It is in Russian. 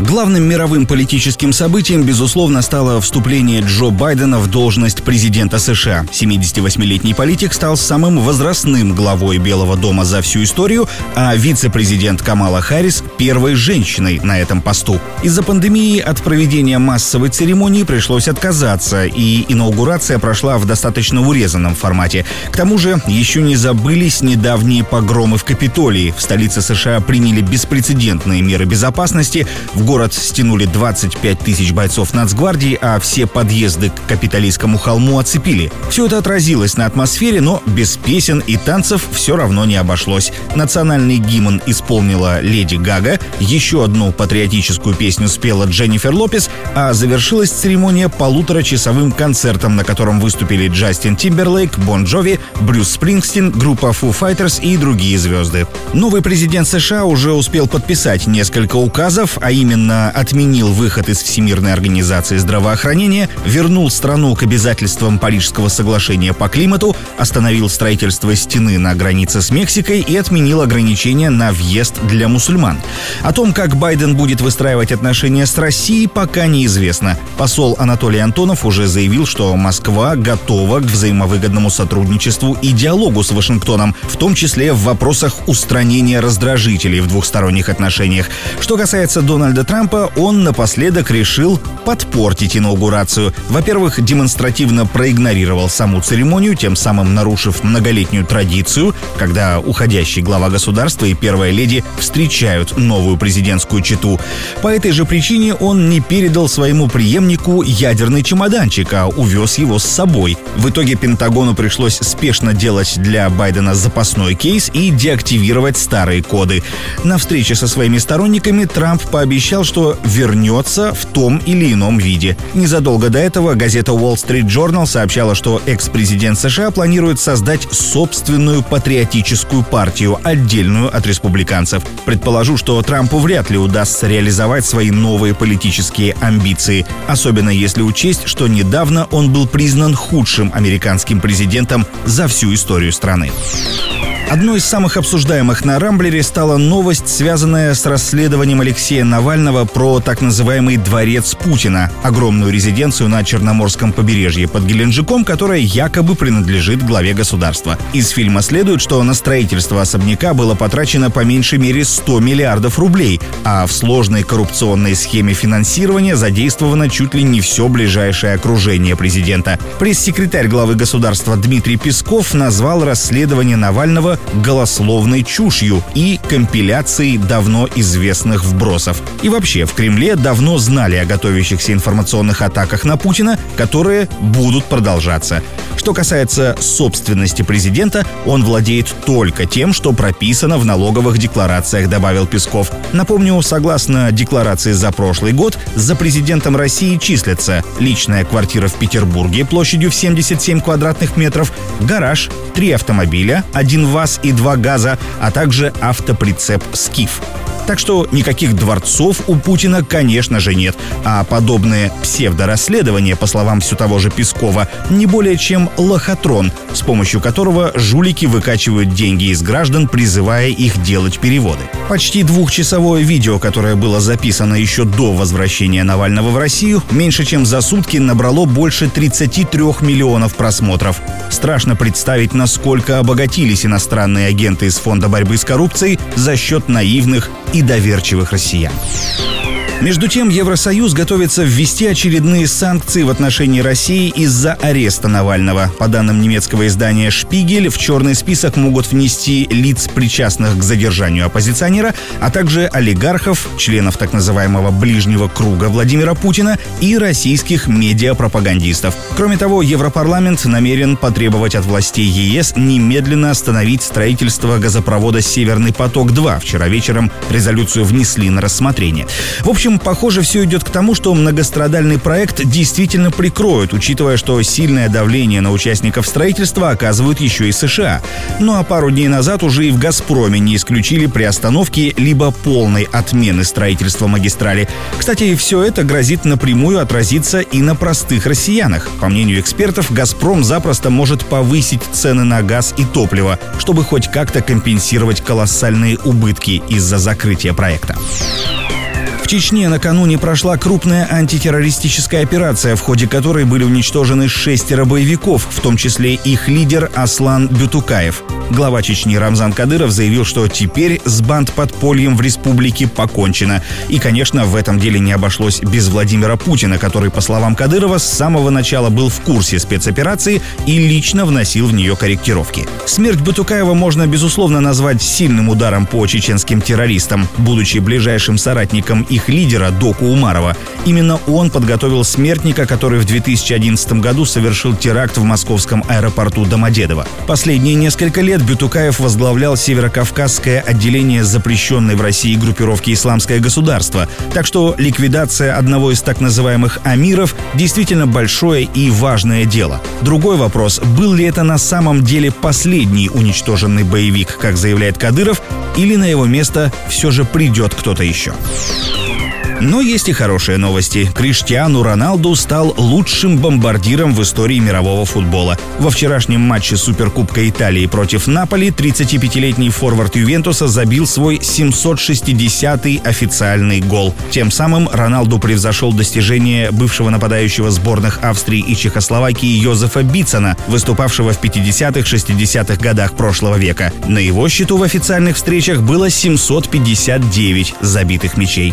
Главным мировым политическим событием, безусловно, стало вступление Джо Байдена в должность президента США. 78-летний политик стал самым возрастным главой Белого дома за всю историю, а вице-президент Камала Харрис — первой женщиной на этом посту. Из-за пандемии от проведения массовой церемонии пришлось отказаться, и инаугурация прошла в достаточно урезанном формате. К тому же еще не забылись недавние погромы в Капитолии. В столице США приняли беспрецедентные меры безопасности. В город стянули 25 тысяч бойцов нацгвардии, а все подъезды к Капитолийскому холму оцепили. Все это отразилось на атмосфере, но без песен и танцев все равно не обошлось. Национальный гимн исполнила Леди Гага, еще одну патриотическую песню спела Дженнифер Лопес, а завершилась церемония полуторачасовым концертом, на котором выступили Джастин Тимберлейк, Бон Джови, Брюс Спрингстин, группа Foo Fighters и другие звезды. Новый президент США уже успел подписать несколько указов, а именно временно отменил выход из Всемирной организации здравоохранения, вернул страну к обязательствам Парижского соглашения по климату, остановил строительство стены на границе с Мексикой и отменил ограничения на въезд для мусульман. О том, как Байден будет выстраивать отношения с Россией, пока неизвестно. Посол Анатолий Антонов уже заявил, что Москва готова к взаимовыгодному сотрудничеству и диалогу с Вашингтоном, в том числе в вопросах устранения раздражителей в двухсторонних отношениях. Что касается Дональда Трампа, он напоследок решил подпортить инаугурацию. Во-первых, демонстративно проигнорировал саму церемонию, тем самым нарушив многолетнюю традицию, когда уходящий глава государства и первая леди встречают новую президентскую читу. По этой же причине он не передал своему преемнику ядерный чемоданчик, а увез его с собой. В итоге Пентагону пришлось спешно делать для Байдена запасной кейс и деактивировать старые коды. На встрече со своими сторонниками Трамп пообещал пообещал, что вернется в том или ином виде. Незадолго до этого газета Wall Street Journal сообщала, что экс-президент США планирует создать собственную патриотическую партию, отдельную от республиканцев. Предположу, что Трампу вряд ли удастся реализовать свои новые политические амбиции, особенно если учесть, что недавно он был признан худшим американским президентом за всю историю страны. Одной из самых обсуждаемых на Рамблере стала новость, связанная с расследованием Алексея Навального про так называемый «Дворец Путина» — огромную резиденцию на Черноморском побережье под Геленджиком, которая якобы принадлежит главе государства. Из фильма следует, что на строительство особняка было потрачено по меньшей мере 100 миллиардов рублей, а в сложной коррупционной схеме финансирования задействовано чуть ли не все ближайшее окружение президента. Пресс-секретарь главы государства Дмитрий Песков назвал расследование Навального голословной чушью и компиляцией давно известных вбросов. И вообще, в Кремле давно знали о готовящихся информационных атаках на Путина, которые будут продолжаться. Что касается собственности президента, он владеет только тем, что прописано в налоговых декларациях, добавил Песков. Напомню, согласно декларации за прошлый год, за президентом России числятся личная квартира в Петербурге площадью в 77 квадратных метров, гараж, три автомобиля, один ВАЗ и два ГАЗа, а также автоприцеп «Скиф». Так что никаких дворцов у Путина, конечно же, нет. А подобное псевдорасследование, по словам все того же Пескова, не более чем лохотрон, с помощью которого жулики выкачивают деньги из граждан, призывая их делать переводы. Почти двухчасовое видео, которое было записано еще до возвращения Навального в Россию, меньше чем за сутки набрало больше 33 миллионов просмотров. Страшно представить, насколько обогатились иностранные агенты из Фонда борьбы с коррупцией за счет наивных и доверчивых россиян. Между тем, Евросоюз готовится ввести очередные санкции в отношении России из-за ареста Навального. По данным немецкого издания «Шпигель», в черный список могут внести лиц, причастных к задержанию оппозиционера, а также олигархов, членов так называемого «ближнего круга» Владимира Путина и российских медиапропагандистов. Кроме того, Европарламент намерен потребовать от властей ЕС немедленно остановить строительство газопровода «Северный поток-2». Вчера вечером резолюцию внесли на рассмотрение. В общем, общем, похоже, все идет к тому, что многострадальный проект действительно прикроют, учитывая, что сильное давление на участников строительства оказывают еще и США. Ну а пару дней назад уже и в «Газпроме» не исключили приостановки либо полной отмены строительства магистрали. Кстати, все это грозит напрямую отразиться и на простых россиянах. По мнению экспертов, «Газпром» запросто может повысить цены на газ и топливо, чтобы хоть как-то компенсировать колоссальные убытки из-за закрытия проекта. Чечне накануне прошла крупная антитеррористическая операция, в ходе которой были уничтожены шестеро боевиков, в том числе их лидер Аслан Бютукаев. Глава Чечни Рамзан Кадыров заявил, что теперь с банд-подпольем в республике покончено. И, конечно, в этом деле не обошлось без Владимира Путина, который, по словам Кадырова, с самого начала был в курсе спецоперации и лично вносил в нее корректировки. Смерть Батукаева можно, безусловно, назвать сильным ударом по чеченским террористам. Будучи ближайшим соратником их лидера Доку Умарова, именно он подготовил смертника, который в 2011 году совершил теракт в московском аэропорту Домодедово. Последние несколько лет лет Бютукаев возглавлял северокавказское отделение запрещенной в России группировки «Исламское государство». Так что ликвидация одного из так называемых «амиров» действительно большое и важное дело. Другой вопрос, был ли это на самом деле последний уничтоженный боевик, как заявляет Кадыров, или на его место все же придет кто-то еще. Но есть и хорошие новости. Криштиану Роналду стал лучшим бомбардиром в истории мирового футбола. Во вчерашнем матче Суперкубка Италии против Наполи 35-летний форвард Ювентуса забил свой 760-й официальный гол. Тем самым Роналду превзошел достижение бывшего нападающего сборных Австрии и Чехословакии Йозефа Бицена, выступавшего в 50-60-х годах прошлого века. На его счету в официальных встречах было 759 забитых мячей.